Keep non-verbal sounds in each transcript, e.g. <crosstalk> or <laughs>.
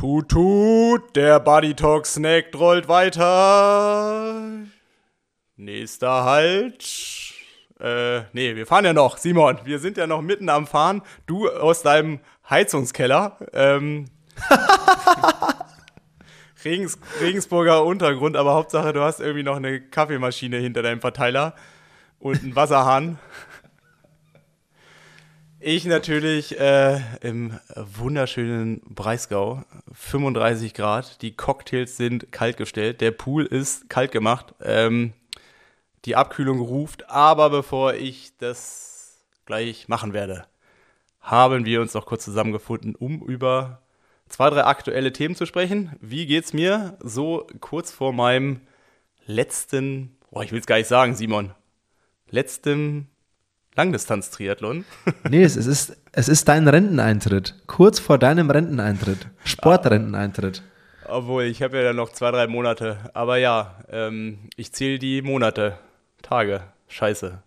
Tut, tut, der Buddy Talk Snack rollt weiter. Nächster Halt. Äh, nee, wir fahren ja noch, Simon. Wir sind ja noch mitten am Fahren. Du aus deinem Heizungskeller. Ähm, <laughs> Regens, Regensburger Untergrund, aber Hauptsache, du hast irgendwie noch eine Kaffeemaschine hinter deinem Verteiler und einen Wasserhahn. Ich natürlich äh, im wunderschönen Breisgau, 35 Grad. Die Cocktails sind kalt gestellt, der Pool ist kalt gemacht. Ähm, die Abkühlung ruft, aber bevor ich das gleich machen werde, haben wir uns noch kurz zusammengefunden, um über zwei, drei aktuelle Themen zu sprechen. Wie geht's mir so kurz vor meinem letzten, boah, ich will es gar nicht sagen, Simon, letzten Langdistanz-Triathlon. nee, es ist, es ist dein Renteneintritt. Kurz vor deinem Renteneintritt. Sportrenteneintritt. Obwohl, ich habe ja dann noch zwei, drei Monate. Aber ja, ähm, ich zähle die Monate, Tage. Scheiße.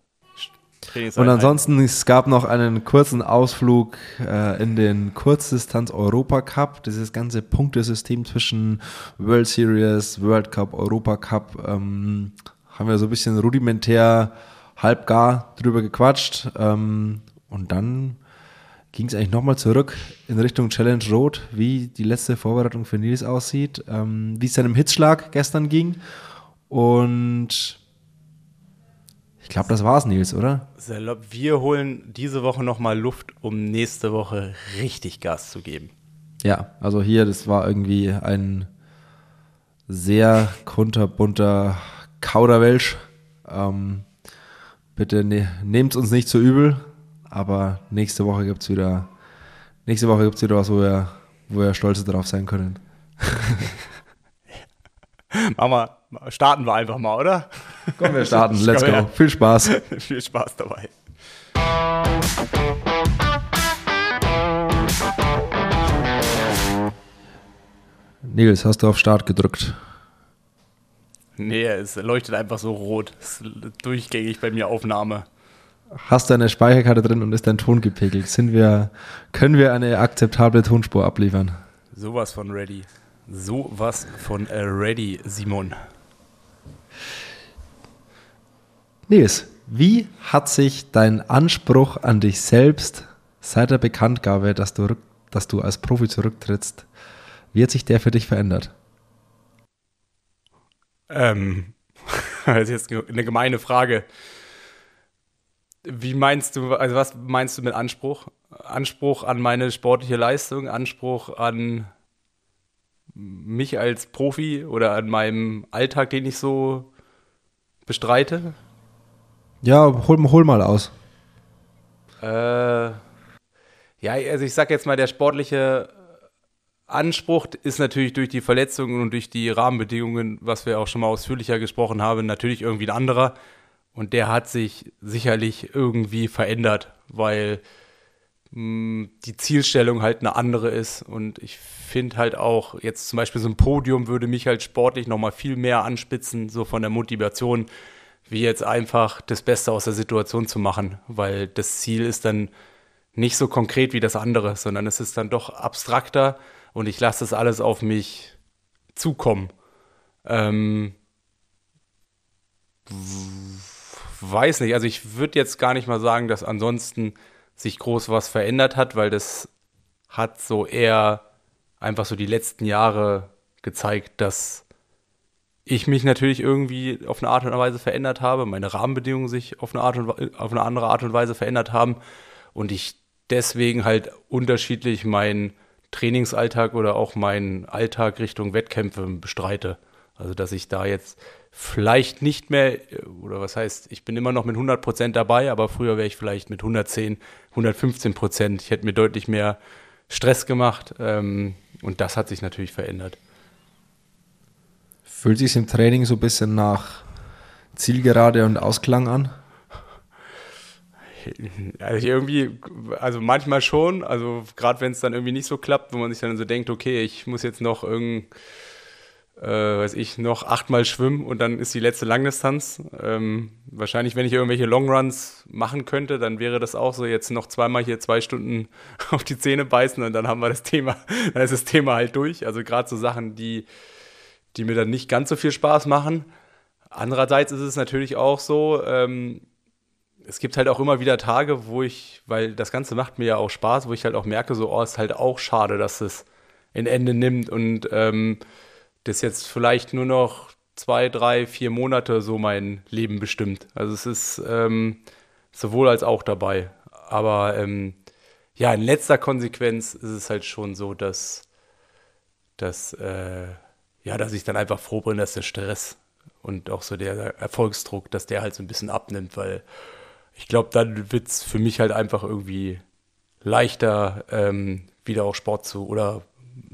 Und ansonsten, es gab noch einen kurzen Ausflug äh, in den Kurzdistanz Europa Cup. Dieses ganze Punktesystem zwischen World Series, World Cup, Europa Cup ähm, haben wir so ein bisschen rudimentär halbgar drüber gequatscht. Ähm, und dann ging es eigentlich nochmal zurück in Richtung Challenge Road, wie die letzte Vorbereitung für Nils aussieht, ähm, wie es seinem Hitzschlag gestern ging. Und ich glaube, das war's, Nils, oder? Salopp, wir holen diese Woche nochmal Luft, um nächste Woche richtig Gas zu geben. Ja, also hier, das war irgendwie ein sehr kunterbunter Kauderwelsch. Ähm, Bitte ne, nehmt uns nicht zu übel, aber nächste Woche gibt es wieder, nächste Woche gibt's wieder was, wo wir, wo wir stolz drauf sein können. <laughs> Wir, starten wir einfach mal, oder? Komm, wir starten. <laughs> Let's go. Viel Spaß. <laughs> Viel Spaß dabei. Nils, hast du auf Start gedrückt? Nee, es leuchtet einfach so rot. Es ist durchgängig bei mir Aufnahme. Hast du eine Speicherkarte drin und ist dein Ton gepegelt? Sind wir, können wir eine akzeptable Tonspur abliefern? Sowas von ready. Sowas von äh, ready, Simon. Nils, wie hat sich dein Anspruch an dich selbst seit der Bekanntgabe, dass du, dass du als Profi zurücktrittst, wie hat sich der für dich verändert? Ähm, <laughs> das ist jetzt eine gemeine Frage. Wie meinst du, also was meinst du mit Anspruch? Anspruch an meine sportliche Leistung, Anspruch an mich als Profi oder an meinem Alltag, den ich so bestreite? Ja, hol, hol mal aus. Äh, ja, also ich sag jetzt mal, der sportliche Anspruch ist natürlich durch die Verletzungen und durch die Rahmenbedingungen, was wir auch schon mal ausführlicher gesprochen haben, natürlich irgendwie ein anderer. Und der hat sich sicherlich irgendwie verändert, weil hm, die Zielstellung halt eine andere ist. Und ich finde halt auch, jetzt zum Beispiel so ein Podium würde mich halt sportlich nochmal viel mehr anspitzen, so von der Motivation, wie jetzt einfach das Beste aus der Situation zu machen. Weil das Ziel ist dann nicht so konkret wie das andere, sondern es ist dann doch abstrakter und ich lasse das alles auf mich zukommen. Ähm, weiß nicht, also ich würde jetzt gar nicht mal sagen, dass ansonsten sich groß was verändert hat, weil das hat so eher einfach so die letzten Jahre gezeigt, dass ich mich natürlich irgendwie auf eine Art und Weise verändert habe, meine Rahmenbedingungen sich auf eine, Art und, auf eine andere Art und Weise verändert haben und ich deswegen halt unterschiedlich mein Trainingsalltag oder auch meinen Alltag Richtung Wettkämpfe bestreite. Also dass ich da jetzt vielleicht nicht mehr, oder was heißt, ich bin immer noch mit 100 Prozent dabei, aber früher wäre ich vielleicht mit 110, 115 Prozent. Ich hätte mir deutlich mehr Stress gemacht ähm, und das hat sich natürlich verändert. Fühlt sich im Training so ein bisschen nach Zielgerade und Ausklang an? <laughs> Also irgendwie, also manchmal schon, also gerade wenn es dann irgendwie nicht so klappt, wo man sich dann so denkt, okay, ich muss jetzt noch irgend, äh, weiß ich, noch achtmal schwimmen und dann ist die letzte Langdistanz. Ähm, wahrscheinlich, wenn ich irgendwelche Longruns machen könnte, dann wäre das auch so, jetzt noch zweimal hier zwei Stunden <laughs> auf die Zähne beißen und dann haben wir das Thema, <laughs> dann ist das Thema halt durch. Also gerade so Sachen, die, die mir dann nicht ganz so viel Spaß machen. Andererseits ist es natürlich auch so, ähm, es gibt halt auch immer wieder Tage, wo ich, weil das Ganze macht mir ja auch Spaß, wo ich halt auch merke, so, oh, ist halt auch schade, dass es ein Ende nimmt und ähm, das jetzt vielleicht nur noch zwei, drei, vier Monate so mein Leben bestimmt. Also es ist ähm, sowohl als auch dabei. Aber ähm, ja, in letzter Konsequenz ist es halt schon so, dass, dass, äh, ja, dass ich dann einfach froh bin, dass der Stress und auch so der Erfolgsdruck, dass der halt so ein bisschen abnimmt, weil ich glaube, dann wird es für mich halt einfach irgendwie leichter, ähm, wieder auch Sport zu oder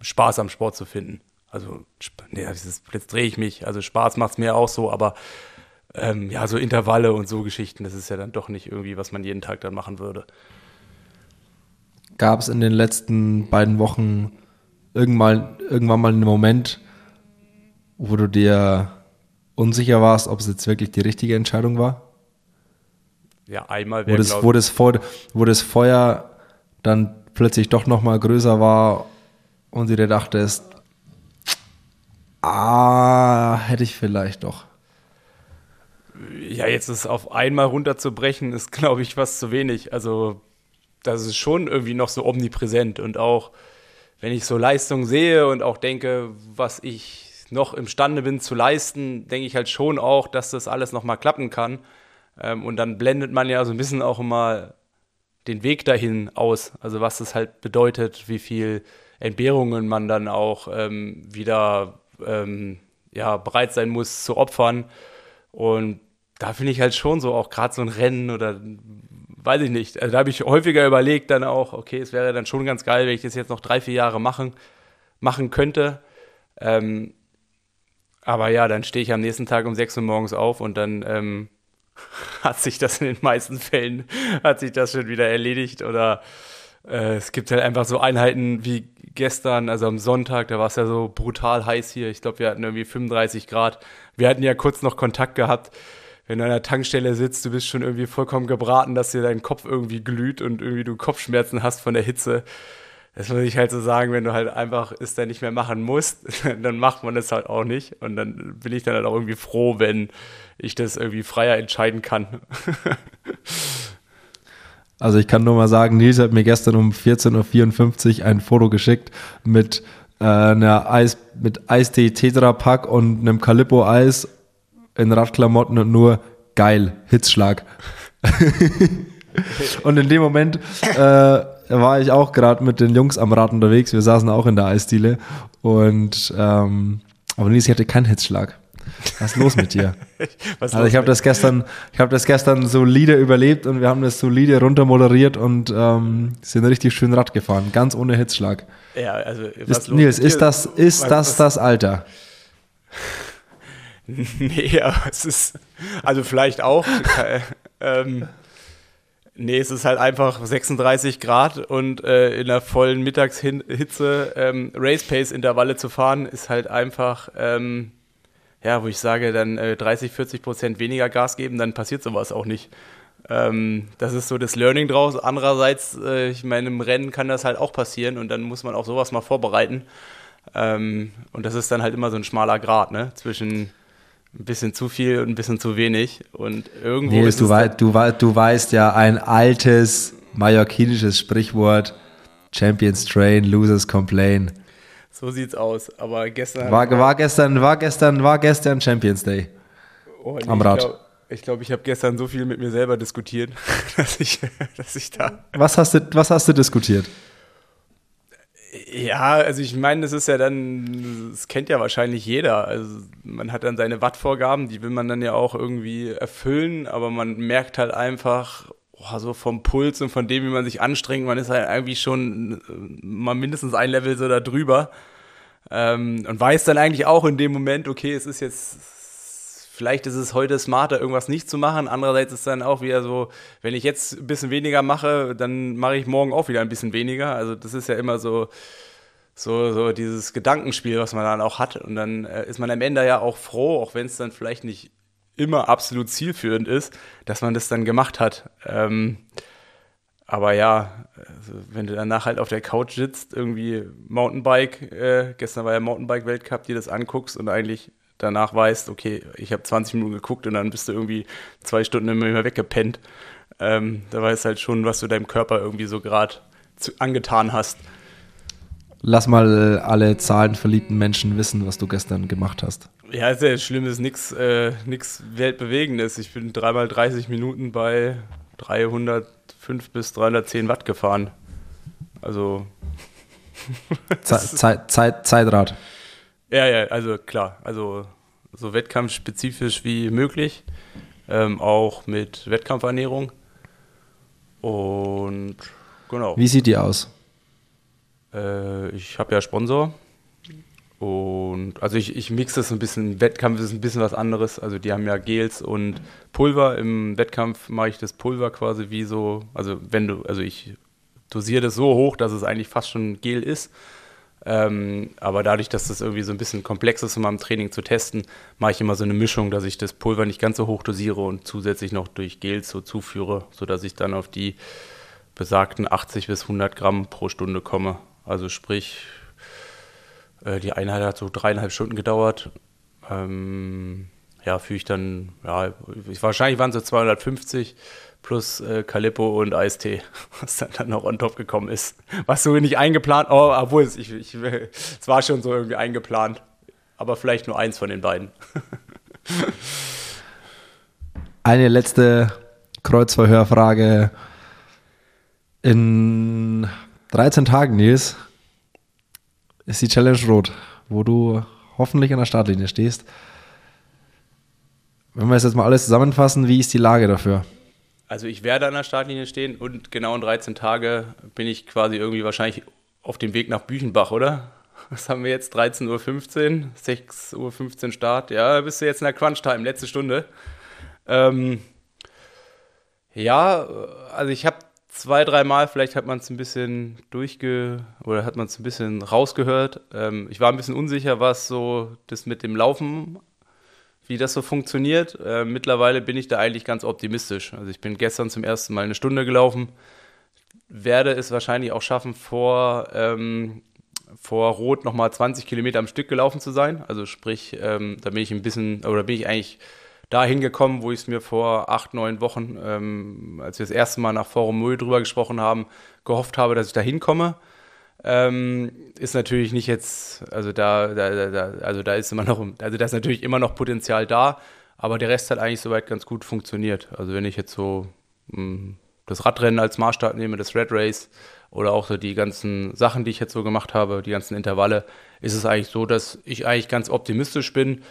Spaß am Sport zu finden. Also, nee, jetzt drehe ich mich. Also Spaß macht es mir auch so, aber ähm, ja, so Intervalle und so Geschichten, das ist ja dann doch nicht irgendwie, was man jeden Tag dann machen würde. Gab es in den letzten beiden Wochen irgendwann, irgendwann mal einen Moment, wo du dir unsicher warst, ob es jetzt wirklich die richtige Entscheidung war? Ja, einmal wo das, wo, das wo das Feuer dann plötzlich doch noch mal größer war und du dir dachtest, ah, hätte ich vielleicht doch. Ja, jetzt ist auf einmal runterzubrechen, ist, glaube ich, was zu wenig. Also, das ist schon irgendwie noch so omnipräsent und auch, wenn ich so Leistung sehe und auch denke, was ich noch imstande bin zu leisten, denke ich halt schon auch, dass das alles noch mal klappen kann. Ähm, und dann blendet man ja so ein bisschen auch immer den Weg dahin aus. Also was das halt bedeutet, wie viel Entbehrungen man dann auch ähm, wieder ähm, ja, bereit sein muss zu opfern. Und da finde ich halt schon so auch gerade so ein Rennen oder weiß ich nicht. Also da habe ich häufiger überlegt dann auch, okay, es wäre dann schon ganz geil, wenn ich das jetzt noch drei, vier Jahre machen, machen könnte. Ähm, aber ja, dann stehe ich am nächsten Tag um sechs Uhr morgens auf und dann ähm, <laughs> hat sich das in den meisten Fällen, hat sich das schon wieder erledigt oder äh, es gibt halt einfach so Einheiten wie gestern, also am Sonntag, da war es ja so brutal heiß hier. Ich glaube, wir hatten irgendwie 35 Grad. Wir hatten ja kurz noch Kontakt gehabt. Wenn du an der Tankstelle sitzt, du bist schon irgendwie vollkommen gebraten, dass dir dein Kopf irgendwie glüht und irgendwie du Kopfschmerzen hast von der Hitze. Das muss ich halt so sagen, wenn du halt einfach es dann nicht mehr machen musst, <laughs> dann macht man es halt auch nicht. Und dann bin ich dann halt auch irgendwie froh, wenn ich das irgendwie freier entscheiden kann. <laughs> Also ich kann nur mal sagen, Nils hat mir gestern um 14.54 Uhr ein Foto geschickt mit äh, einer Eis, mit Eistee Tetra Pack und einem Calippo Eis in Radklamotten und nur geil, Hitzschlag. <laughs> und in dem Moment äh, war ich auch gerade mit den Jungs am Rad unterwegs. Wir saßen auch in der Eisdiele und ähm, aber Nils hatte keinen Hitzschlag. Was ist los mit dir? <laughs> also ich habe das gestern, ich habe das gestern solide überlebt und wir haben das solide runtermoderiert und ähm, sind richtig schön Rad gefahren, ganz ohne Hitzschlag. Ja, also ist, Nils, ist das, ist das das Alter? <laughs> nee, aber es ist, also vielleicht auch. <laughs> Äh, ähm, nee, es ist halt einfach 36 Grad und äh, in der vollen Mittagshitze ähm, Race Pace Intervalle zu fahren, ist halt einfach ähm, ja, wo ich sage, dann äh, 30, 40 Prozent weniger Gas geben, dann passiert sowas auch nicht. Ähm, das ist so das Learning draus. Andererseits, äh, ich meine, im Rennen kann das halt auch passieren und dann muss man auch sowas mal vorbereiten. Ähm, und das ist dann halt immer so ein schmaler Grad, ne? Zwischen ein bisschen zu viel und ein bisschen zu wenig. Und irgendwo. Nee, du, wei du, wei du weißt ja, ein altes mallorquinisches Sprichwort: Champions train, losers complain. So sieht's aus. Aber gestern. War, war, gestern, war, gestern, war gestern Champions Day. Oh, nee, am Rad. Ich glaube, ich, glaub, ich habe gestern so viel mit mir selber diskutiert, <laughs> dass ich, dass ich da. Was hast, du, was hast du diskutiert? Ja, also ich meine, das ist ja dann, das kennt ja wahrscheinlich jeder. Also man hat dann seine Wattvorgaben, die will man dann ja auch irgendwie erfüllen, aber man merkt halt einfach, oh, so vom Puls und von dem, wie man sich anstrengt, man ist halt irgendwie schon äh, mal mindestens ein Level so da drüber. Ähm, und weiß dann eigentlich auch in dem Moment, okay, es ist jetzt, vielleicht ist es heute smarter, irgendwas nicht zu machen. Andererseits ist dann auch wieder so, wenn ich jetzt ein bisschen weniger mache, dann mache ich morgen auch wieder ein bisschen weniger. Also das ist ja immer so, so, so dieses Gedankenspiel, was man dann auch hat. Und dann äh, ist man am Ende ja auch froh, auch wenn es dann vielleicht nicht immer absolut zielführend ist, dass man das dann gemacht hat. Ähm, aber ja, also wenn du danach halt auf der Couch sitzt, irgendwie Mountainbike, äh, gestern war ja Mountainbike-Weltcup, dir das anguckst und eigentlich danach weißt, okay, ich habe 20 Minuten geguckt und dann bist du irgendwie zwei Stunden immer weggepennt. Ähm, da weißt halt schon, was du deinem Körper irgendwie so gerade angetan hast. Lass mal alle zahlenverliebten Menschen wissen, was du gestern gemacht hast. Ja, ist ja schlimm, ist nichts äh, Weltbewegendes. Ich bin dreimal 30 Minuten bei 305 bis 310 Watt gefahren. Also. <laughs> Zeit, Zeit, Zeit, Zeitrad. Ja, ja, also klar. Also so wettkampfspezifisch wie möglich. Ähm, auch mit Wettkampfernährung. Und genau. Wie sieht die aus? Äh, ich habe ja Sponsor. Und also ich, ich mixe das ein bisschen. Wettkampf ist ein bisschen was anderes. Also die haben ja Gels und Pulver. Im Wettkampf mache ich das Pulver quasi wie so, also wenn du, also ich dosiere das so hoch, dass es eigentlich fast schon Gel ist. Ähm, aber dadurch, dass das irgendwie so ein bisschen komplex ist, um am Training zu testen, mache ich immer so eine Mischung, dass ich das Pulver nicht ganz so hoch dosiere und zusätzlich noch durch Gels so zuführe, sodass ich dann auf die besagten 80 bis 100 Gramm pro Stunde komme. Also sprich, äh, die Einheit hat so dreieinhalb Stunden gedauert. Ähm, ja, führe ich dann, ja, wahrscheinlich waren es so 250 plus äh, Calippo und Eistee, <laughs> was dann, dann noch on top gekommen ist. Was so nicht eingeplant, oh, obwohl es, ich, ich, es war schon so irgendwie eingeplant, aber vielleicht nur eins von den beiden. <laughs> Eine letzte Kreuzverhörfrage. In 13 Tagen, Nils, ist die Challenge rot, wo du hoffentlich an der Startlinie stehst. Wenn wir jetzt mal alles zusammenfassen, wie ist die Lage dafür? Also ich werde an der Startlinie stehen und genau in 13 Tage bin ich quasi irgendwie wahrscheinlich auf dem Weg nach Büchenbach, oder? Was haben wir jetzt? 13.15 Uhr, 6.15 Uhr Start. Ja, bist du jetzt in der Crunch-Time, letzte Stunde. Ähm, ja, also ich habe zwei, dreimal, vielleicht hat man es ein bisschen durchge oder hat man es ein bisschen rausgehört. Ähm, ich war ein bisschen unsicher, was so das mit dem Laufen, wie das so funktioniert. Äh, mittlerweile bin ich da eigentlich ganz optimistisch. Also ich bin gestern zum ersten Mal eine Stunde gelaufen, werde es wahrscheinlich auch schaffen, vor, ähm, vor Rot nochmal 20 Kilometer am Stück gelaufen zu sein. Also sprich, ähm, da bin ich ein bisschen, oder bin ich eigentlich dahin gekommen, wo ich es mir vor acht, neun Wochen, ähm, als wir das erste Mal nach Forum Müll drüber gesprochen haben, gehofft habe, dass ich da hinkomme. Ähm, ist natürlich nicht jetzt, also da, da, da, also da ist immer noch, also da ist natürlich immer noch Potenzial da, aber der Rest hat eigentlich soweit ganz gut funktioniert. Also wenn ich jetzt so mh, hm, das Radrennen als Maßstab nehme, das Red Race oder auch so die ganzen Sachen, die ich jetzt so gemacht habe, die ganzen Intervalle, ist es eigentlich so, dass ich eigentlich ganz optimistisch bin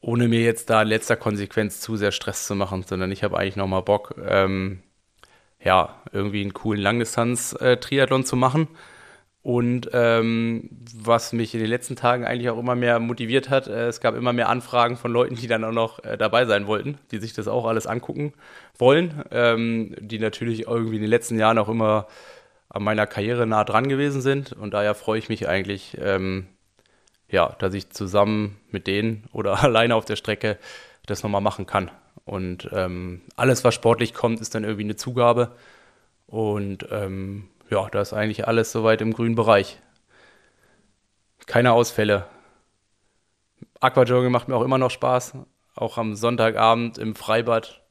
ohne mir jetzt da in letzter Konsequenz zu sehr Stress zu machen, sondern ich habe eigentlich nochmal Bock, ähm, ja, irgendwie einen coolen Langdistanz-Triathlon zu machen. Und ähm, was mich in den letzten Tagen eigentlich auch immer mehr motiviert hat, äh, es gab immer mehr Anfragen von Leuten, die dann auch noch äh, dabei sein wollten, die sich das auch alles angucken wollen, ähm, die natürlich irgendwie in den letzten Jahren auch immer an meiner Karriere nah dran gewesen sind. Und daher freue ich mich eigentlich, ähm, ja, dass ich zusammen mit denen oder <laughs> alleine auf der Strecke das nochmal machen kann. Und ähm, alles, was sportlich kommt, ist dann irgendwie eine Zugabe. Und ähm, ja, da ist eigentlich alles soweit im grünen Bereich. Keine Ausfälle. Aquajogging macht mir auch immer noch Spaß. Auch am Sonntagabend im Freibad,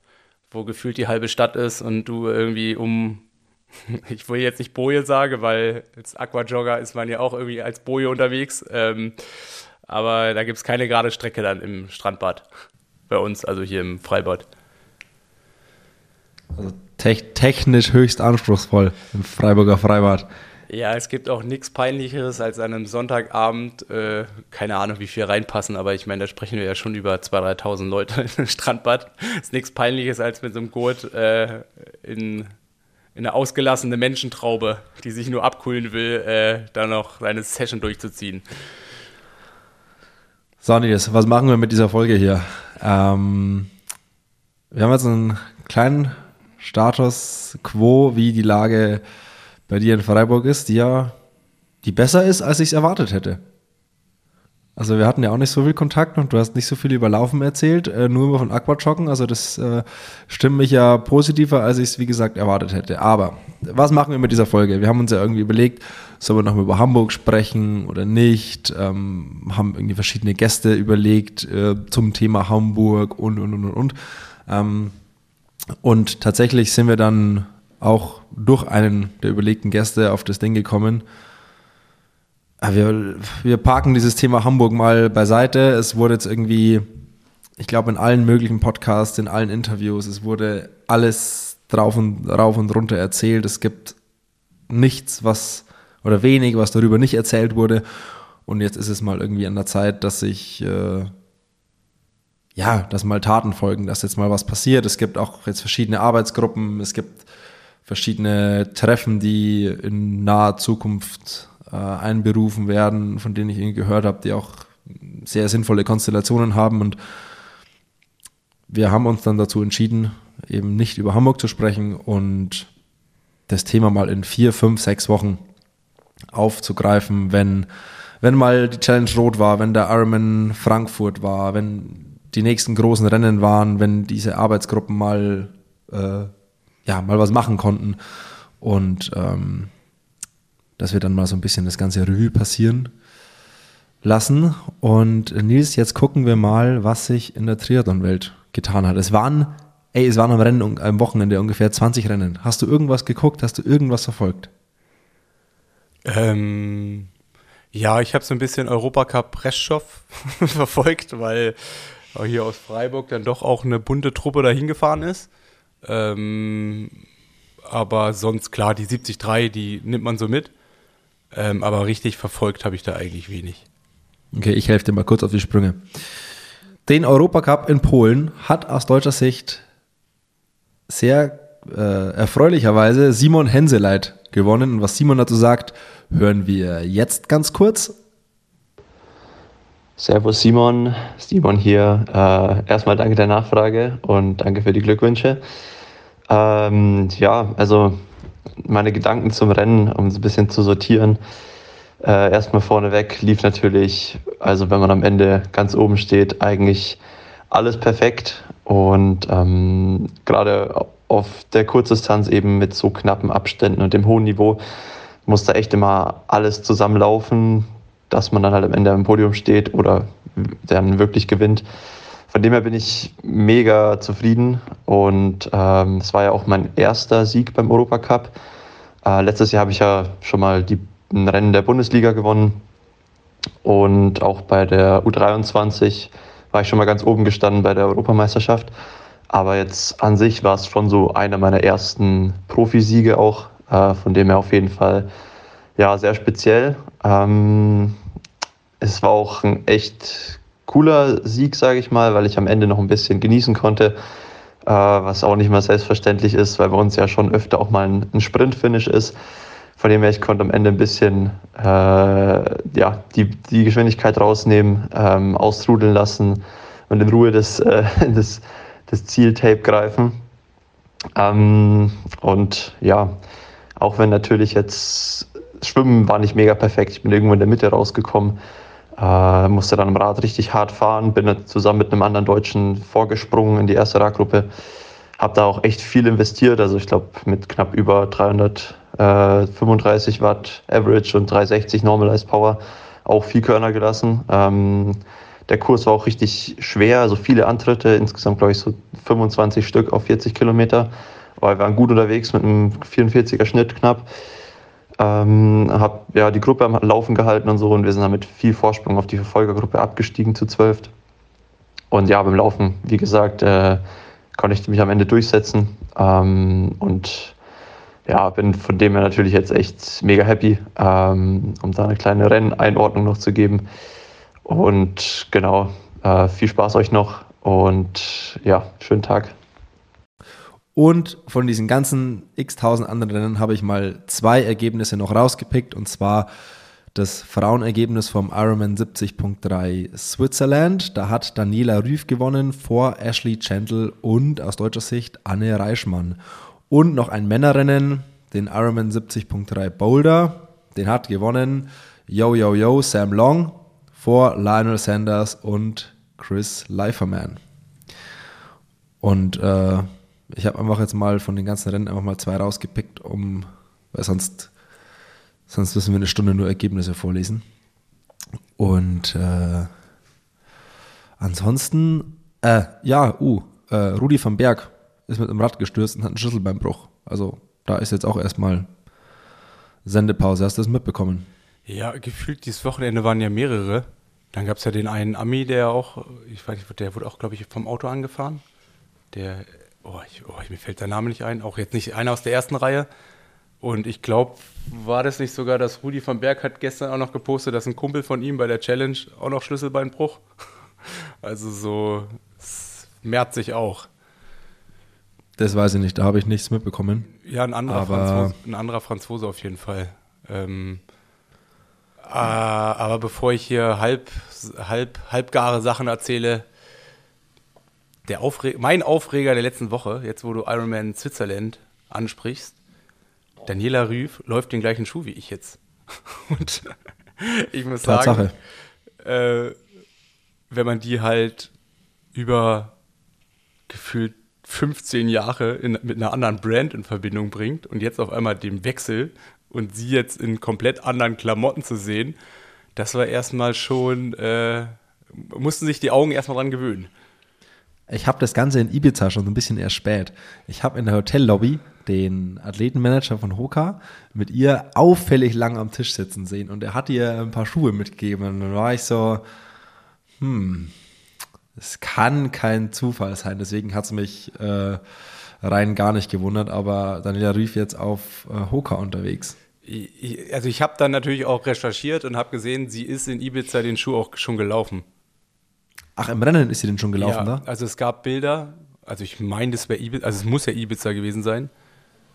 wo gefühlt die halbe Stadt ist und du irgendwie um <laughs> ich will jetzt nicht Boje sagen, weil als Aquajogger ist man ja auch irgendwie als Boje unterwegs. Ähm, aber da gibt es keine gerade Strecke dann im Strandbad. Bei uns, also hier im Freibad. Also te technisch höchst anspruchsvoll im Freiburger Freibad. Ja, es gibt auch nichts Peinlicheres als an einem Sonntagabend, äh, keine Ahnung, wie viel reinpassen, aber ich meine, da sprechen wir ja schon über 2.000, 3.000 Leute <laughs> im Strandbad. Es ist nichts Peinliches, als mit so einem Gurt äh, in eine ausgelassene Menschentraube, die sich nur abkühlen will, äh, da noch seine Session durchzuziehen. So, Nils, was machen wir mit dieser Folge hier? Ähm, wir haben jetzt einen kleinen Status quo, wie die Lage bei dir in Freiburg ist, die ja die besser ist, als ich es erwartet hätte. Also wir hatten ja auch nicht so viel Kontakt und du hast nicht so viel über Laufen erzählt, äh, nur über von Aquajoggen. Also das äh, stimmt mich ja positiver, als ich es wie gesagt erwartet hätte. Aber was machen wir mit dieser Folge? Wir haben uns ja irgendwie überlegt, sollen wir noch mal über Hamburg sprechen oder nicht? Ähm, haben irgendwie verschiedene Gäste überlegt äh, zum Thema Hamburg und und und und und. Ähm, und tatsächlich sind wir dann auch durch einen der überlegten Gäste auf das Ding gekommen Ah, wir, wir parken dieses Thema Hamburg mal beiseite. Es wurde jetzt irgendwie, ich glaube, in allen möglichen Podcasts, in allen Interviews, es wurde alles drauf und rauf und runter erzählt. Es gibt nichts, was oder wenig, was darüber nicht erzählt wurde. Und jetzt ist es mal irgendwie an der Zeit, dass sich äh, ja, dass mal Taten folgen, dass jetzt mal was passiert. Es gibt auch jetzt verschiedene Arbeitsgruppen, es gibt verschiedene Treffen, die in naher Zukunft äh, einberufen werden, von denen ich irgendwie gehört habe, die auch sehr sinnvolle Konstellationen haben. Und wir haben uns dann dazu entschieden, eben nicht über Hamburg zu sprechen und das Thema mal in vier, fünf, sechs Wochen aufzugreifen, wenn, wenn mal die Challenge Rot war, wenn der Ironman Frankfurt war, wenn die nächsten großen Rennen waren, wenn diese Arbeitsgruppen mal, äh, ja, mal was machen konnten. Und ähm, dass wir dann mal so ein bisschen das ganze Revue passieren lassen. Und Nils, jetzt gucken wir mal, was sich in der Triathlon-Welt getan hat. Es waren, ey, es waren am Rennen, am Wochenende ungefähr 20 Rennen. Hast du irgendwas geguckt? Hast du irgendwas verfolgt? Ähm, ja, ich habe so ein bisschen Europacup Reststoff <laughs> verfolgt, weil hier aus Freiburg dann doch auch eine bunte Truppe dahin gefahren ist. Ähm, aber sonst klar, die 73, die nimmt man so mit. Ähm, aber richtig verfolgt habe ich da eigentlich wenig. Okay, ich helfe dir mal kurz auf die Sprünge. Den Europacup in Polen hat aus deutscher Sicht sehr äh, erfreulicherweise Simon Henseleit gewonnen. Und was Simon dazu sagt, hören wir jetzt ganz kurz. Servus Simon, Simon hier. Äh, erstmal danke der Nachfrage und danke für die Glückwünsche. Ähm, ja, also meine Gedanken zum Rennen, um es ein bisschen zu sortieren. Äh, erstmal vorneweg lief natürlich, also wenn man am Ende ganz oben steht, eigentlich alles perfekt. Und ähm, gerade auf der Kurzdistanz eben mit so knappen Abständen und dem hohen Niveau muss da echt immer alles zusammenlaufen, dass man dann halt am Ende am Podium steht oder dann wirklich gewinnt. Von dem her bin ich mega zufrieden und ähm, es war ja auch mein erster Sieg beim Europacup. Äh, letztes Jahr habe ich ja schon mal die Rennen der Bundesliga gewonnen und auch bei der U23 war ich schon mal ganz oben gestanden bei der Europameisterschaft. Aber jetzt an sich war es schon so einer meiner ersten Profisiege auch, äh, von dem her auf jeden Fall ja sehr speziell. Ähm, es war auch ein echt cooler Sieg, sage ich mal, weil ich am Ende noch ein bisschen genießen konnte, äh, was auch nicht mal selbstverständlich ist, weil bei uns ja schon öfter auch mal ein, ein Sprint-Finish ist. Von dem her, ich konnte am Ende ein bisschen äh, ja, die, die Geschwindigkeit rausnehmen, ähm, austrudeln lassen und in Ruhe das, äh, <laughs> das, das Zieltape greifen. Ähm, und ja, auch wenn natürlich jetzt Schwimmen war nicht mega perfekt, ich bin irgendwo in der Mitte rausgekommen, äh, musste dann am Rad richtig hart fahren, bin dann zusammen mit einem anderen Deutschen vorgesprungen in die erste Radgruppe. Habe da auch echt viel investiert, also ich glaube mit knapp über 335 Watt Average und 360 Normalized Power auch viel Körner gelassen. Ähm, der Kurs war auch richtig schwer, also viele Antritte, insgesamt glaube ich so 25 Stück auf 40 Kilometer. Aber wir waren gut unterwegs mit einem 44er Schnitt knapp. Ähm, habe ja die Gruppe am Laufen gehalten und so und wir sind dann mit viel Vorsprung auf die Verfolgergruppe abgestiegen zu zwölf. Und ja, beim Laufen, wie gesagt, äh, konnte ich mich am Ende durchsetzen ähm, und ja, bin von dem her natürlich jetzt echt mega happy, ähm, um da eine kleine Renneinordnung noch zu geben. Und genau, äh, viel Spaß euch noch und ja, schönen Tag. Und von diesen ganzen x tausend anderen Rennen habe ich mal zwei Ergebnisse noch rausgepickt. Und zwar das Frauenergebnis vom Ironman 70.3 Switzerland. Da hat Daniela Rüff gewonnen vor Ashley Gentle und aus deutscher Sicht Anne Reichmann. Und noch ein Männerrennen, den Ironman 70.3 Boulder. Den hat gewonnen Yo Yo Yo Sam Long vor Lionel Sanders und Chris Leiferman. Und äh, ich habe einfach jetzt mal von den ganzen Rennen einfach mal zwei rausgepickt, um, weil sonst, sonst müssen wir eine Stunde nur Ergebnisse vorlesen. Und äh, ansonsten, äh, ja, uh, äh, Rudi van Berg ist mit dem Rad gestürzt und hat einen Schlüsselbeinbruch. Also da ist jetzt auch erstmal Sendepause. Hast du das mitbekommen? Ja, gefühlt dieses Wochenende waren ja mehrere. Dann gab es ja den einen Ami, der auch, ich weiß nicht, der wurde auch, glaube ich, vom Auto angefahren. Der, oh, ich, oh, mir fällt der Name nicht ein, auch jetzt nicht einer aus der ersten Reihe. Und ich glaube, war das nicht sogar, dass Rudi van Berg hat gestern auch noch gepostet, dass ein Kumpel von ihm bei der Challenge auch noch Schlüsselbeinbruch. <laughs> Also so, es mehrt sich auch. Das weiß ich nicht, da habe ich nichts mitbekommen. Ja, ein anderer, Franzose, ein anderer Franzose auf jeden Fall. Ähm, äh, aber bevor ich hier halb, halb, halbgare Sachen erzähle, der Aufre mein Aufreger der letzten Woche, jetzt wo du Ironman Switzerland ansprichst, Daniela Rüff läuft den gleichen Schuh wie ich jetzt. <laughs> Und ich muss Tatsache. sagen, äh, wenn man die halt über gefühlt 15 Jahre in, mit einer anderen Brand in Verbindung bringt und jetzt auf einmal den Wechsel und sie jetzt in komplett anderen Klamotten zu sehen, das war erstmal schon, äh, mussten sich die Augen erstmal dran gewöhnen. Ich habe das Ganze in Ibiza schon so ein bisschen erst spät. Ich habe in der Hotellobby den Athletenmanager von Hoka mit ihr auffällig lang am Tisch sitzen sehen und er hat ihr ein paar Schuhe mitgegeben. Und dann war ich so, hm, es kann kein Zufall sein. Deswegen hat es mich äh, rein gar nicht gewundert, aber Daniela rief jetzt auf äh, Hoka unterwegs. Also ich habe dann natürlich auch recherchiert und habe gesehen, sie ist in Ibiza den Schuh auch schon gelaufen. Ach, im Rennen ist sie denn schon gelaufen, ja, ne? Also es gab Bilder, also ich meine, das wäre Ibiza, also es muss ja Ibiza gewesen sein,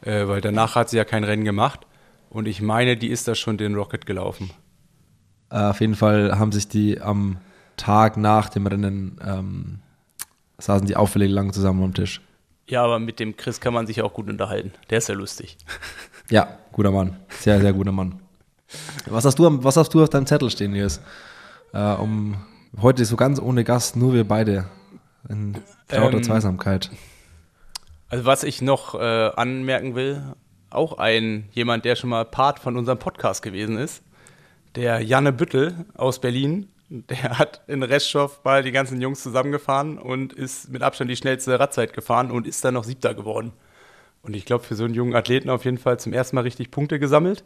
äh, weil danach hat sie ja kein Rennen gemacht. Und ich meine, die ist da schon den Rocket gelaufen. Äh, auf jeden Fall haben sich die am Tag nach dem Rennen ähm, saßen die auffällig lang zusammen am Tisch. Ja, aber mit dem Chris kann man sich auch gut unterhalten. Der ist ja lustig. <laughs> Ja, guter Mann. Sehr, sehr guter Mann. Was hast du, was hast du auf deinem Zettel stehen, Nils? Äh, um heute so ganz ohne Gast, nur wir beide. In trauter ähm, Zweisamkeit. Also was ich noch äh, anmerken will, auch ein jemand, der schon mal Part von unserem Podcast gewesen ist, der Janne Büttel aus Berlin, der hat in Reststoff mal die ganzen Jungs zusammengefahren und ist mit Abstand die schnellste Radzeit gefahren und ist dann noch Siebter geworden. Und ich glaube, für so einen jungen Athleten auf jeden Fall zum ersten Mal richtig Punkte gesammelt.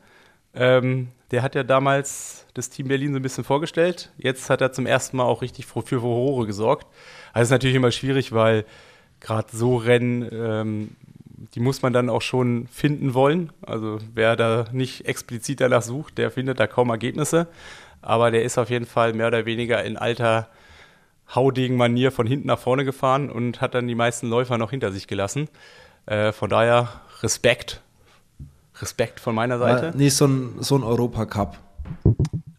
Ähm, der hat ja damals das Team Berlin so ein bisschen vorgestellt. Jetzt hat er zum ersten Mal auch richtig für Furore gesorgt. Also ist natürlich immer schwierig, weil gerade so Rennen, ähm, die muss man dann auch schon finden wollen. Also wer da nicht explizit danach sucht, der findet da kaum Ergebnisse aber der ist auf jeden Fall mehr oder weniger in alter haudigen Manier von hinten nach vorne gefahren und hat dann die meisten Läufer noch hinter sich gelassen. Äh, von daher Respekt. Respekt von meiner Seite. nee, so ein, so ein Europacup.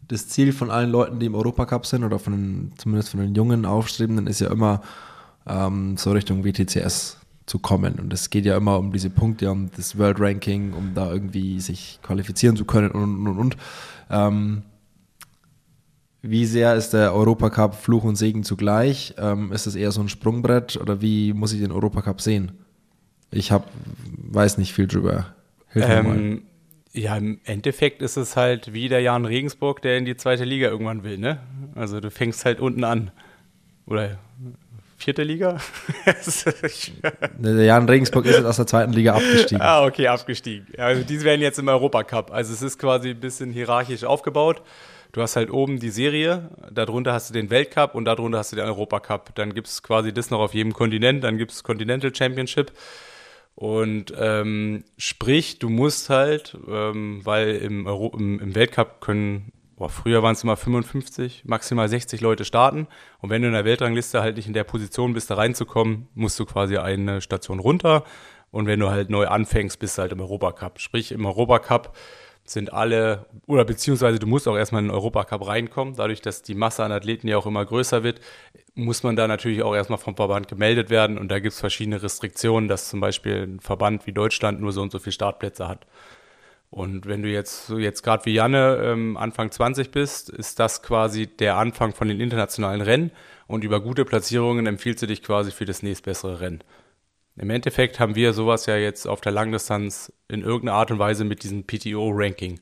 Das Ziel von allen Leuten, die im Europacup sind oder von den, zumindest von den jungen Aufstrebenden, ist ja immer ähm, so Richtung WTCS zu kommen. Und es geht ja immer um diese Punkte, um das World Ranking, um da irgendwie sich qualifizieren zu können und und und. und. Ähm, wie sehr ist der Europacup Fluch und Segen zugleich? Ähm, ist es eher so ein Sprungbrett oder wie muss ich den Europacup sehen? Ich hab, weiß nicht viel drüber. Ähm, ja, im Endeffekt ist es halt wie der Jan Regensburg, der in die zweite Liga irgendwann will, ne? Also du fängst halt unten an. Oder vierte Liga? <laughs> <laughs> der Jan Regensburg ist jetzt aus der zweiten Liga abgestiegen. Ah, okay, abgestiegen. Also die werden jetzt im Europacup. Also es ist quasi ein bisschen hierarchisch aufgebaut. Du hast halt oben die Serie, darunter hast du den Weltcup und darunter hast du den Europacup. Dann gibt es quasi das noch auf jedem Kontinent, dann gibt es Continental Championship. Und ähm, sprich, du musst halt, ähm, weil im, Euro im, im Weltcup können, boah, früher waren es immer 55, maximal 60 Leute starten. Und wenn du in der Weltrangliste halt nicht in der Position bist, da reinzukommen, musst du quasi eine Station runter. Und wenn du halt neu anfängst, bist du halt im Europacup. Sprich, im Europacup sind alle, oder beziehungsweise du musst auch erstmal in den Europacup reinkommen. Dadurch, dass die Masse an Athleten ja auch immer größer wird, muss man da natürlich auch erstmal vom Verband gemeldet werden. Und da gibt es verschiedene Restriktionen, dass zum Beispiel ein Verband wie Deutschland nur so und so viele Startplätze hat. Und wenn du jetzt, jetzt gerade wie Janne ähm, Anfang 20 bist, ist das quasi der Anfang von den internationalen Rennen und über gute Platzierungen empfiehlst du dich quasi für das nächstbessere Rennen. Im Endeffekt haben wir sowas ja jetzt auf der Langdistanz in irgendeiner Art und Weise mit diesem PTO-Ranking.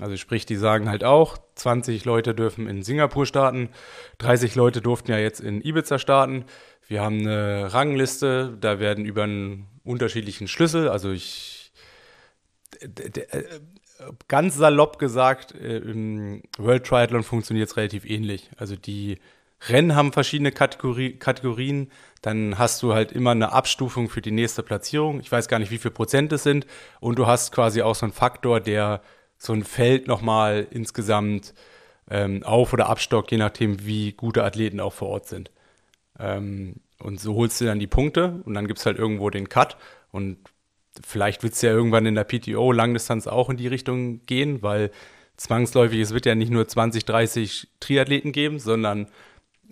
Also sprich, die sagen halt auch, 20 Leute dürfen in Singapur starten, 30 Leute durften ja jetzt in Ibiza starten. Wir haben eine Rangliste, da werden über einen unterschiedlichen Schlüssel, also ich äh, ganz salopp gesagt, äh, im World Triathlon funktioniert es relativ ähnlich. Also die Rennen haben verschiedene Kategori Kategorien, dann hast du halt immer eine Abstufung für die nächste Platzierung. Ich weiß gar nicht, wie viel Prozent es sind. Und du hast quasi auch so einen Faktor, der so ein Feld nochmal insgesamt ähm, auf- oder abstockt, je nachdem, wie gute Athleten auch vor Ort sind. Ähm, und so holst du dann die Punkte und dann gibt es halt irgendwo den Cut. Und vielleicht wird es ja irgendwann in der PTO Langdistanz auch in die Richtung gehen, weil zwangsläufig, es wird ja nicht nur 20, 30 Triathleten geben, sondern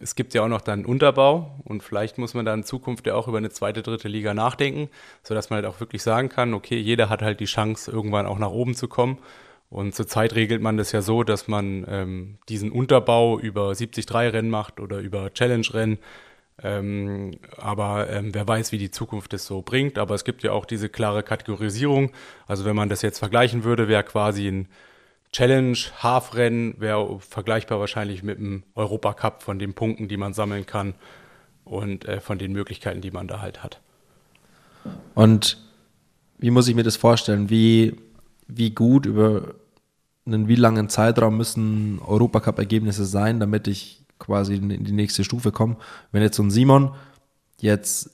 es gibt ja auch noch dann Unterbau und vielleicht muss man dann in Zukunft ja auch über eine zweite, dritte Liga nachdenken, sodass man halt auch wirklich sagen kann, okay, jeder hat halt die Chance, irgendwann auch nach oben zu kommen und zurzeit regelt man das ja so, dass man ähm, diesen Unterbau über 73-Rennen macht oder über Challenge-Rennen. Ähm, aber ähm, wer weiß, wie die Zukunft es so bringt. Aber es gibt ja auch diese klare Kategorisierung. Also wenn man das jetzt vergleichen würde, wäre quasi ein Challenge-Half-Rennen, wäre vergleichbar wahrscheinlich mit einem Europacup von den Punkten, die man sammeln kann und äh, von den Möglichkeiten, die man da halt hat. Und wie muss ich mir das vorstellen? Wie wie gut über einen wie langen Zeitraum müssen Europacup-Ergebnisse sein, damit ich quasi in die nächste Stufe komme. Wenn jetzt so ein Simon jetzt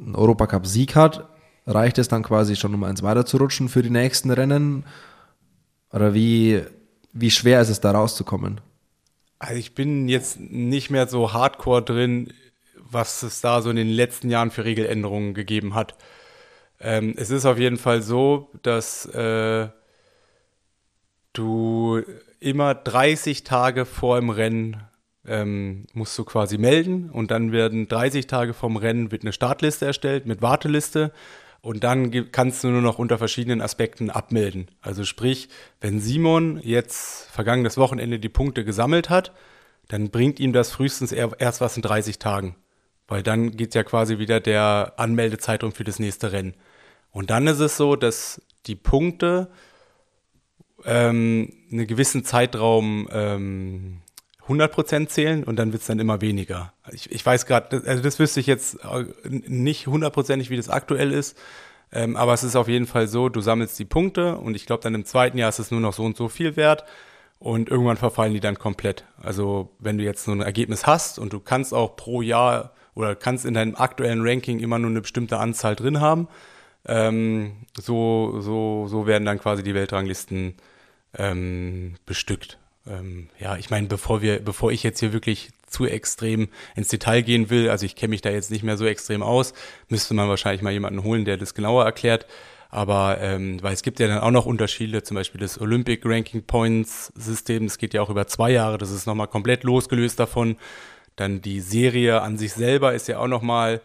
einen Europacup-Sieg hat, reicht es dann quasi schon, um eins weiter zu rutschen für die nächsten Rennen? Oder wie, wie schwer ist es, da rauszukommen? Also ich bin jetzt nicht mehr so hardcore drin, was es da so in den letzten Jahren für Regeländerungen gegeben hat. Ähm, es ist auf jeden Fall so, dass äh, du immer 30 Tage vor dem Rennen ähm, musst du quasi melden und dann werden 30 Tage vom Rennen wird eine Startliste erstellt mit Warteliste und dann kannst du nur noch unter verschiedenen Aspekten abmelden. Also sprich, wenn Simon jetzt vergangenes Wochenende die Punkte gesammelt hat, dann bringt ihm das frühestens erst was in 30 Tagen. Weil dann geht ja quasi wieder der Anmeldezeitraum für das nächste Rennen. Und dann ist es so, dass die Punkte ähm, einen gewissen Zeitraum ähm, 100% zählen und dann wird es dann immer weniger. Ich, ich weiß gerade, also das wüsste ich jetzt äh, nicht hundertprozentig, wie das aktuell ist, ähm, aber es ist auf jeden Fall so, du sammelst die Punkte und ich glaube dann im zweiten Jahr ist es nur noch so und so viel wert und irgendwann verfallen die dann komplett. Also wenn du jetzt so ein Ergebnis hast und du kannst auch pro Jahr oder kannst in deinem aktuellen Ranking immer nur eine bestimmte Anzahl drin haben, ähm, so, so, so werden dann quasi die Weltranglisten ähm, bestückt. Ähm, ja, ich meine, bevor wir, bevor ich jetzt hier wirklich zu extrem ins Detail gehen will, also ich kenne mich da jetzt nicht mehr so extrem aus, müsste man wahrscheinlich mal jemanden holen, der das genauer erklärt. Aber ähm, weil es gibt ja dann auch noch Unterschiede, zum Beispiel das Olympic Ranking Points System, das geht ja auch über zwei Jahre, das ist nochmal komplett losgelöst davon. Dann die Serie an sich selber ist ja auch nochmal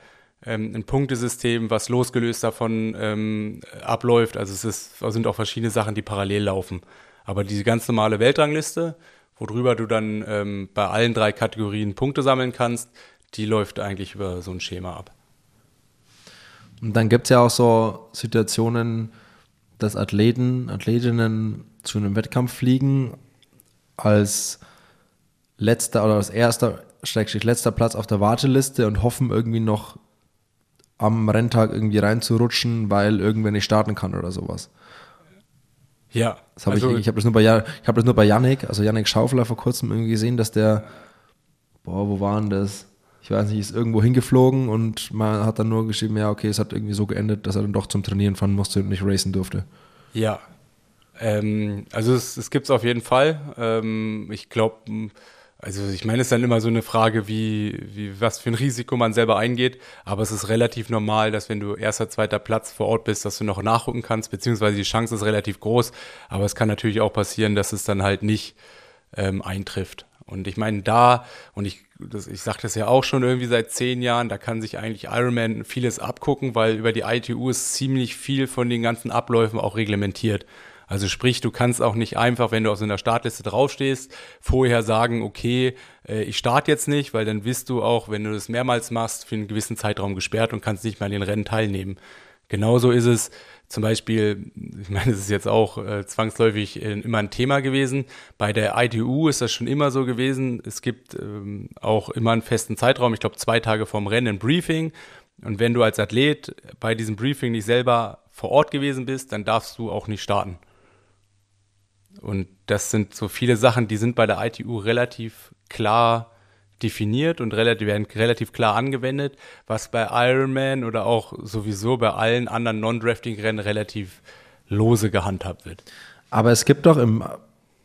ähm, ein Punktesystem, was losgelöst davon ähm, abläuft. Also es ist, sind auch verschiedene Sachen, die parallel laufen. Aber diese ganz normale Weltrangliste, worüber du dann ähm, bei allen drei Kategorien Punkte sammeln kannst, die läuft eigentlich über so ein Schema ab. Und dann gibt es ja auch so Situationen, dass Athleten, Athletinnen zu einem Wettkampf fliegen als letzter oder als erster, schrägstrich letzter Platz auf der Warteliste und hoffen irgendwie noch am Renntag irgendwie reinzurutschen, weil irgendwer nicht starten kann oder sowas. Ja. Das hab also, ich ich habe das, nur bei, hab das nur bei Yannick, also Yannick Schaufler vor kurzem irgendwie gesehen, dass der, boah, wo war denn das? Ich weiß nicht, ist irgendwo hingeflogen und man hat dann nur geschrieben, ja, okay, es hat irgendwie so geendet, dass er dann doch zum Trainieren fahren musste und nicht racen durfte. Ja. Ähm, also es, es gibt es auf jeden Fall. Ähm, ich glaube, also ich meine, es ist dann immer so eine Frage, wie, wie, was für ein Risiko man selber eingeht. Aber es ist relativ normal, dass wenn du erster, zweiter Platz vor Ort bist, dass du noch nachrücken kannst, beziehungsweise die Chance ist relativ groß. Aber es kann natürlich auch passieren, dass es dann halt nicht ähm, eintrifft. Und ich meine, da, und ich ich sage das ja auch schon irgendwie seit zehn Jahren, da kann sich eigentlich Ironman vieles abgucken, weil über die ITU ist ziemlich viel von den ganzen Abläufen auch reglementiert. Also sprich, du kannst auch nicht einfach, wenn du auf so einer Startliste draufstehst, vorher sagen, okay, äh, ich starte jetzt nicht, weil dann wirst du auch, wenn du das mehrmals machst, für einen gewissen Zeitraum gesperrt und kannst nicht mehr an den Rennen teilnehmen. Genauso ist es zum Beispiel, ich meine, es ist jetzt auch äh, zwangsläufig äh, immer ein Thema gewesen. Bei der ITU ist das schon immer so gewesen. Es gibt ähm, auch immer einen festen Zeitraum, ich glaube zwei Tage vorm Rennen ein Briefing. Und wenn du als Athlet bei diesem Briefing nicht selber vor Ort gewesen bist, dann darfst du auch nicht starten. Und das sind so viele Sachen, die sind bei der ITU relativ klar definiert und relativ, werden relativ klar angewendet, was bei Ironman oder auch sowieso bei allen anderen Non-Drafting-Rennen relativ lose gehandhabt wird. Aber es gibt doch im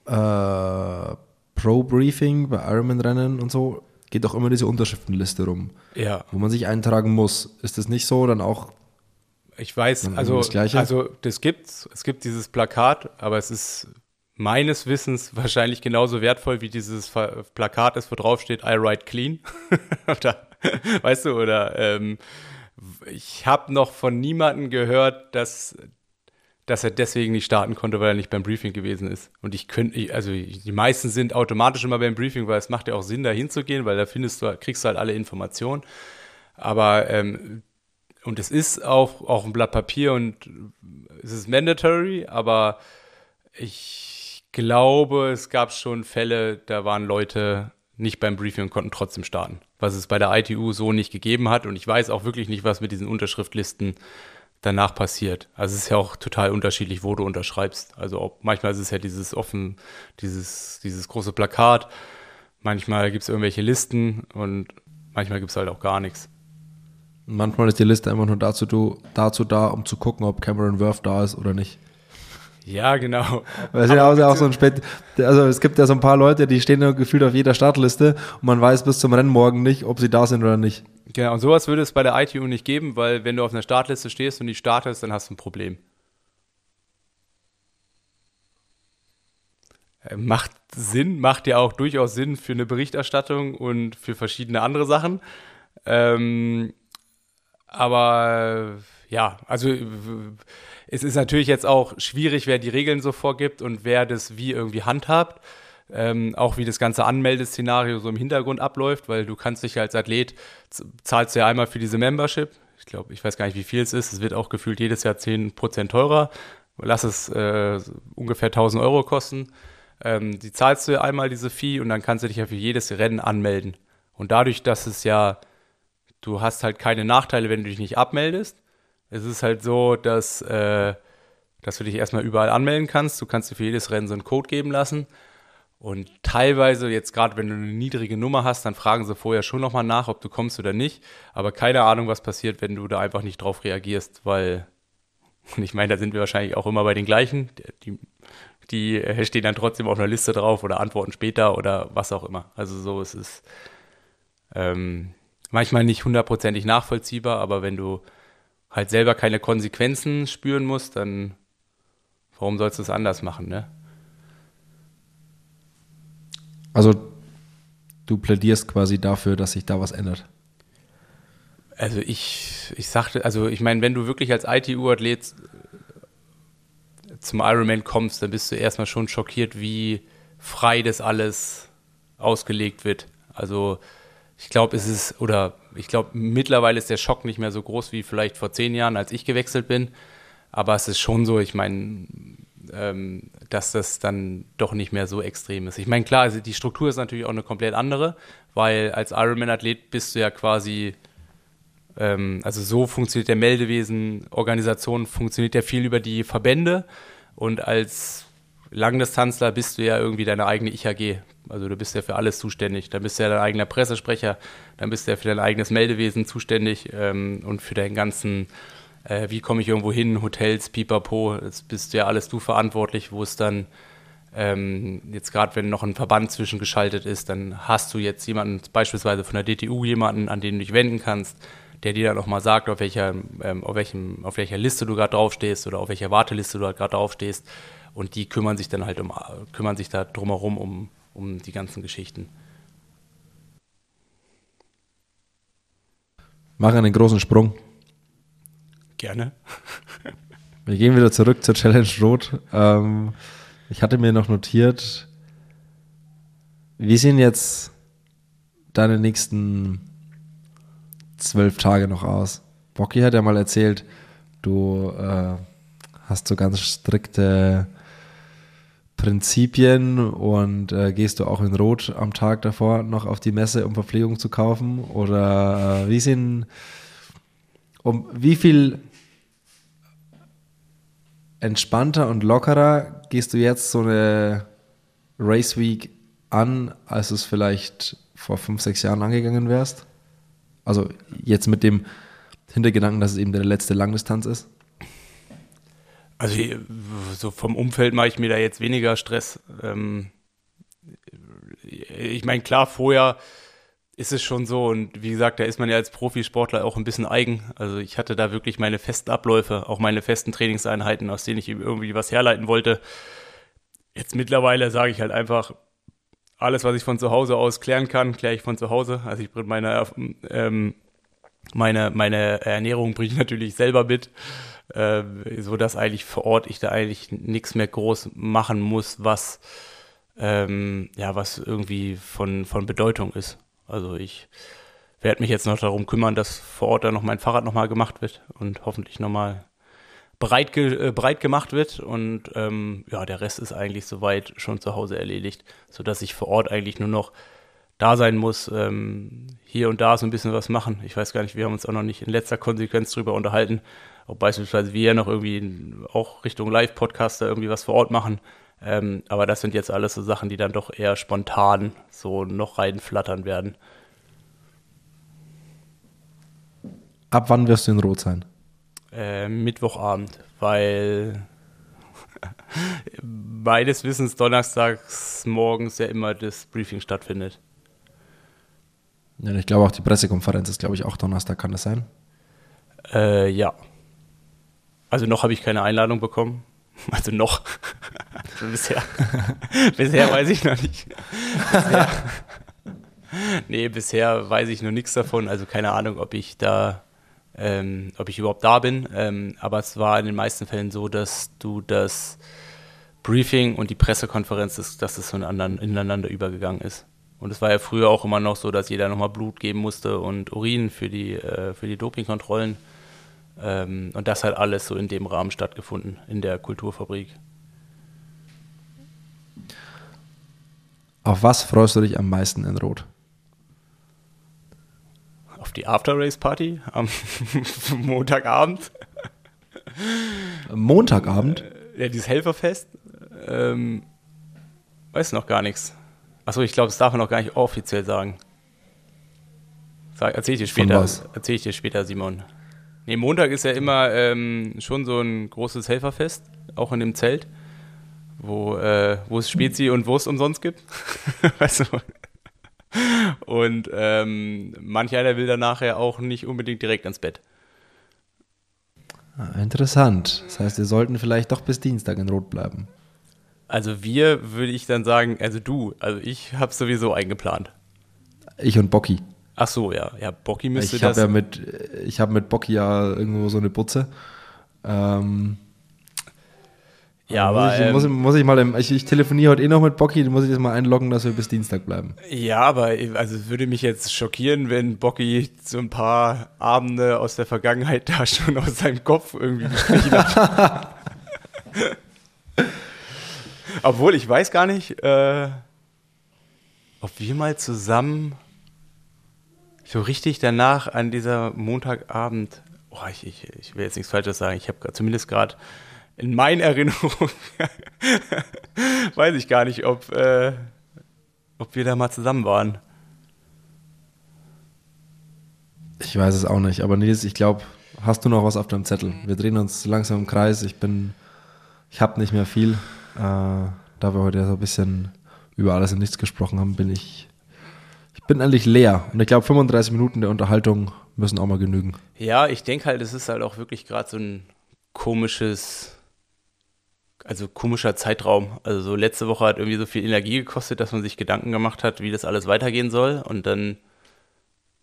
äh, Pro-Briefing bei Ironman-Rennen und so, geht doch immer diese Unterschriftenliste rum, ja. wo man sich eintragen muss. Ist das nicht so dann auch? Ich weiß, also das, also das gibt's. Es gibt dieses Plakat, aber es ist meines Wissens wahrscheinlich genauso wertvoll wie dieses Plakat ist, wo drauf steht, I write clean. <laughs> oder, weißt du, oder ähm, ich habe noch von niemandem gehört, dass, dass er deswegen nicht starten konnte, weil er nicht beim Briefing gewesen ist. Und ich könnte, also die meisten sind automatisch immer beim Briefing, weil es macht ja auch Sinn, da hinzugehen, weil da findest du, kriegst du halt alle Informationen. Aber ähm, und es ist auch, auch ein Blatt Papier und es ist mandatory, aber ich glaube, es gab schon Fälle, da waren Leute nicht beim Briefing und konnten trotzdem starten, was es bei der ITU so nicht gegeben hat. Und ich weiß auch wirklich nicht, was mit diesen Unterschriftlisten danach passiert. Also es ist ja auch total unterschiedlich, wo du unterschreibst. Also ob, manchmal ist es ja dieses offen, dieses, dieses große Plakat, manchmal gibt es irgendwelche Listen und manchmal gibt es halt auch gar nichts. Manchmal ist die Liste einfach nur dazu, dazu da, um zu gucken, ob Cameron Worth da ist oder nicht. Ja, genau. Weil es ja auch so ein Spät, also es gibt ja so ein paar Leute, die stehen ja gefühlt auf jeder Startliste und man weiß bis zum Rennen morgen nicht, ob sie da sind oder nicht. Genau, und sowas würde es bei der ITU nicht geben, weil wenn du auf einer Startliste stehst und die startest, dann hast du ein Problem. Äh, macht Sinn, macht ja auch durchaus Sinn für eine Berichterstattung und für verschiedene andere Sachen. Ähm, aber ja, also es ist natürlich jetzt auch schwierig, wer die Regeln so vorgibt und wer das wie irgendwie handhabt. Ähm, auch wie das ganze Anmeldeszenario so im Hintergrund abläuft, weil du kannst dich als Athlet, zahlst ja einmal für diese Membership. Ich glaube, ich weiß gar nicht, wie viel es ist. Es wird auch gefühlt jedes Jahr 10% teurer. Lass es äh, ungefähr 1000 Euro kosten. Ähm, die zahlst du einmal diese Fee und dann kannst du dich ja für jedes Rennen anmelden. Und dadurch, dass es ja, du hast halt keine Nachteile, wenn du dich nicht abmeldest, es ist halt so, dass, äh, dass du dich erstmal überall anmelden kannst. Du kannst dir für jedes Rennen so einen Code geben lassen. Und teilweise, jetzt gerade wenn du eine niedrige Nummer hast, dann fragen sie vorher schon nochmal nach, ob du kommst oder nicht. Aber keine Ahnung, was passiert, wenn du da einfach nicht drauf reagierst, weil, und ich meine, da sind wir wahrscheinlich auch immer bei den gleichen. Die, die stehen dann trotzdem auf einer Liste drauf oder antworten später oder was auch immer. Also so ist es ähm, manchmal nicht hundertprozentig nachvollziehbar, aber wenn du halt selber keine Konsequenzen spüren musst, dann warum sollst du es anders machen, ne? Also du plädierst quasi dafür, dass sich da was ändert. Also ich, ich sagte, also ich meine, wenn du wirklich als ITU-Athlet zum Ironman kommst, dann bist du erstmal schon schockiert, wie frei das alles ausgelegt wird. Also ich glaube, es ist, oder ich glaube, mittlerweile ist der Schock nicht mehr so groß wie vielleicht vor zehn Jahren, als ich gewechselt bin. Aber es ist schon so, ich meine, ähm, dass das dann doch nicht mehr so extrem ist. Ich meine, klar, die Struktur ist natürlich auch eine komplett andere, weil als Ironman-Athlet bist du ja quasi, ähm, also so funktioniert der Meldewesen, Organisation funktioniert ja viel über die Verbände und als Langdistanzler bist du ja irgendwie deine eigene IHG. Also du bist ja für alles zuständig. Dann bist du ja dein eigener Pressesprecher, dann bist du ja für dein eigenes Meldewesen zuständig ähm, und für deinen ganzen, äh, wie komme ich irgendwo hin, Hotels, Pipapo, das bist ja alles du verantwortlich, wo es dann ähm, jetzt gerade, wenn noch ein Verband zwischengeschaltet ist, dann hast du jetzt jemanden, beispielsweise von der DTU, jemanden, an den du dich wenden kannst, der dir dann nochmal sagt, auf welcher, ähm, auf, welchem, auf welcher Liste du gerade draufstehst oder auf welcher Warteliste du gerade draufstehst. Und die kümmern sich dann halt um, kümmern sich da drumherum um, um die ganzen Geschichten. Machen einen großen Sprung. Gerne. <laughs> Wir gehen wieder zurück zur Challenge Rot. Ähm, ich hatte mir noch notiert, wie sehen jetzt deine nächsten zwölf Tage noch aus? Bocky hat ja mal erzählt, du äh, hast so ganz strikte Prinzipien und äh, gehst du auch in Rot am Tag davor noch auf die Messe, um Verpflegung zu kaufen? Oder äh, wie sind, um wie viel entspannter und lockerer gehst du jetzt so eine Race Week an, als du es vielleicht vor fünf, sechs Jahren angegangen wärst? Also jetzt mit dem Hintergedanken, dass es eben deine letzte Langdistanz ist? Also so vom Umfeld mache ich mir da jetzt weniger Stress. Ähm, ich meine, klar, vorher ist es schon so und wie gesagt, da ist man ja als Profisportler auch ein bisschen eigen. Also ich hatte da wirklich meine festen Abläufe, auch meine festen Trainingseinheiten, aus denen ich irgendwie was herleiten wollte. Jetzt mittlerweile sage ich halt einfach, alles, was ich von zu Hause aus klären kann, kläre ich von zu Hause. Also ich bringe meine, ähm, meine, meine Ernährung bringe ich natürlich selber mit, äh, so dass eigentlich vor Ort ich da eigentlich nichts mehr groß machen muss, was ähm, ja was irgendwie von von Bedeutung ist. Also ich werde mich jetzt noch darum kümmern, dass vor Ort dann noch mein Fahrrad nochmal gemacht wird und hoffentlich nochmal breit, ge äh, breit gemacht wird. Und ähm, ja, der Rest ist eigentlich soweit schon zu Hause erledigt, sodass ich vor Ort eigentlich nur noch da sein muss, ähm, hier und da so ein bisschen was machen. Ich weiß gar nicht, wir haben uns auch noch nicht in letzter Konsequenz darüber unterhalten, ob beispielsweise wir noch irgendwie auch Richtung Live-Podcaster irgendwie was vor Ort machen. Ähm, aber das sind jetzt alles so Sachen, die dann doch eher spontan so noch reinflattern werden. Ab wann wirst du in Rot sein? Äh, Mittwochabend, weil <laughs> meines Wissens donnerstags morgens ja immer das Briefing stattfindet. Ja, ich glaube auch die Pressekonferenz ist, glaube ich, auch Donnerstag, kann das sein? Äh, ja. Also noch habe ich keine Einladung bekommen. <laughs> Also noch. bisher. <laughs> bisher weiß ich noch nicht. Bisher. nee, bisher weiß ich noch nichts davon. Also keine Ahnung, ob ich da, ähm, ob ich überhaupt da bin. Ähm, aber es war in den meisten Fällen so, dass du das Briefing und die Pressekonferenz, dass das so ineinander übergegangen ist. Und es war ja früher auch immer noch so, dass jeder nochmal Blut geben musste und Urin für die, äh, für die Dopingkontrollen. Ähm, und das hat alles so in dem Rahmen stattgefunden, in der Kulturfabrik. Auf was freust du dich am meisten in Rot? Auf die After-Race-Party am <laughs> Montagabend. Montagabend? Ja, dieses Helferfest. Ähm, weiß noch gar nichts. Achso, ich glaube, das darf man noch gar nicht offiziell sagen. Sag, erzähl ich dir später. Erzähl ich dir später, Simon. Nee, Montag ist ja immer ähm, schon so ein großes Helferfest, auch in dem Zelt, wo, äh, wo es Spezi und Wurst umsonst gibt. <laughs> weißt du? Und ähm, manch einer will dann nachher auch nicht unbedingt direkt ans Bett. Ah, interessant. Das heißt, wir sollten vielleicht doch bis Dienstag in Rot bleiben. Also wir würde ich dann sagen, also du, also ich habe sowieso eingeplant. Ich und Bocky. Ach so, ja. Ja, Bocky müsste ich das. Ja mit, ich habe mit Bocky ja irgendwo so eine Butze. Ähm, ja, aber. Muss ich, ähm, muss, muss ich mal, im, ich, ich, telefoniere heute eh noch mit Bocky, muss ich das mal einloggen, dass wir bis Dienstag bleiben. Ja, aber also es würde mich jetzt schockieren, wenn Bocky so ein paar Abende aus der Vergangenheit da schon aus seinem Kopf irgendwie gestrichen hat. <laughs> Obwohl, ich weiß gar nicht, äh, ob wir mal zusammen so richtig danach an dieser Montagabend, oh, ich, ich, ich will jetzt nichts Falsches sagen, ich habe zumindest gerade in meinen <laughs> Erinnerungen, weiß ich gar nicht, ob, äh, ob wir da mal zusammen waren. Ich weiß es auch nicht, aber Nils, ich glaube, hast du noch was auf deinem Zettel? Wir drehen uns langsam im Kreis. Ich bin, ich habe nicht mehr viel. Äh, da wir heute so ein bisschen über alles und nichts gesprochen haben, bin ich bin eigentlich leer. Und ich glaube, 35 Minuten der Unterhaltung müssen auch mal genügen. Ja, ich denke halt, es ist halt auch wirklich gerade so ein komisches, also komischer Zeitraum. Also so letzte Woche hat irgendwie so viel Energie gekostet, dass man sich Gedanken gemacht hat, wie das alles weitergehen soll. Und dann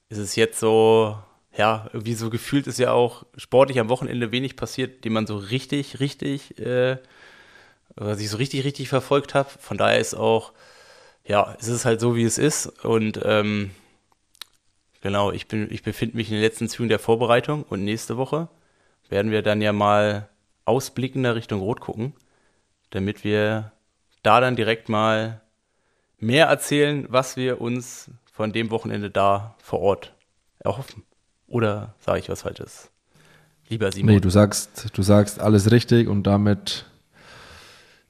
ist es jetzt so, ja, irgendwie so gefühlt ist ja auch sportlich am Wochenende wenig passiert, den man so richtig, richtig, äh, was ich so richtig, richtig verfolgt habe. Von daher ist auch, ja, es ist halt so, wie es ist. Und ähm, genau, ich, bin, ich befinde mich in den letzten Zügen der Vorbereitung und nächste Woche werden wir dann ja mal ausblickender Richtung Rot gucken, damit wir da dann direkt mal mehr erzählen, was wir uns von dem Wochenende da vor Ort erhoffen. Oder sage ich was Falsches? Lieber Simon. Nee, du sagst, du sagst alles richtig und damit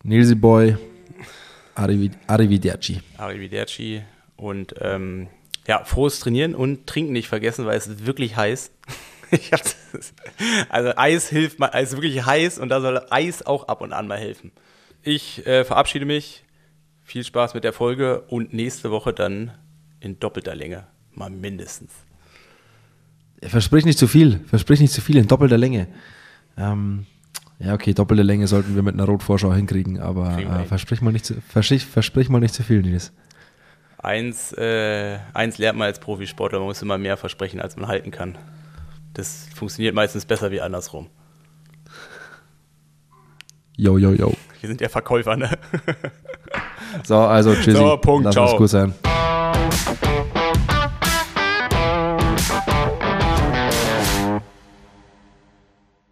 Nilsi Boy, Arrivederci. Arrivederci und ähm, ja, frohes Trainieren und Trinken nicht vergessen, weil es ist wirklich heiß. <laughs> also Eis hilft mal, Eis ist wirklich heiß und da soll Eis auch ab und an mal helfen. Ich äh, verabschiede mich. Viel Spaß mit der Folge und nächste Woche dann in doppelter Länge. Mal mindestens. Versprich nicht zu viel. Versprich nicht zu viel in doppelter Länge. Ähm, ja, okay, doppelte Länge sollten wir mit einer Rotvorschau hinkriegen, aber äh, versprich, mal nicht zu, versprich, versprich mal nicht zu viel, Nils. Eins, äh, eins lernt man als Profisportler, man muss immer mehr versprechen, als man halten kann. Das funktioniert meistens besser wie andersrum. Jo, jo, jo. Wir sind ja Verkäufer, ne? so, also tschüssi. So, Punkt, Lass ciao. gut sein.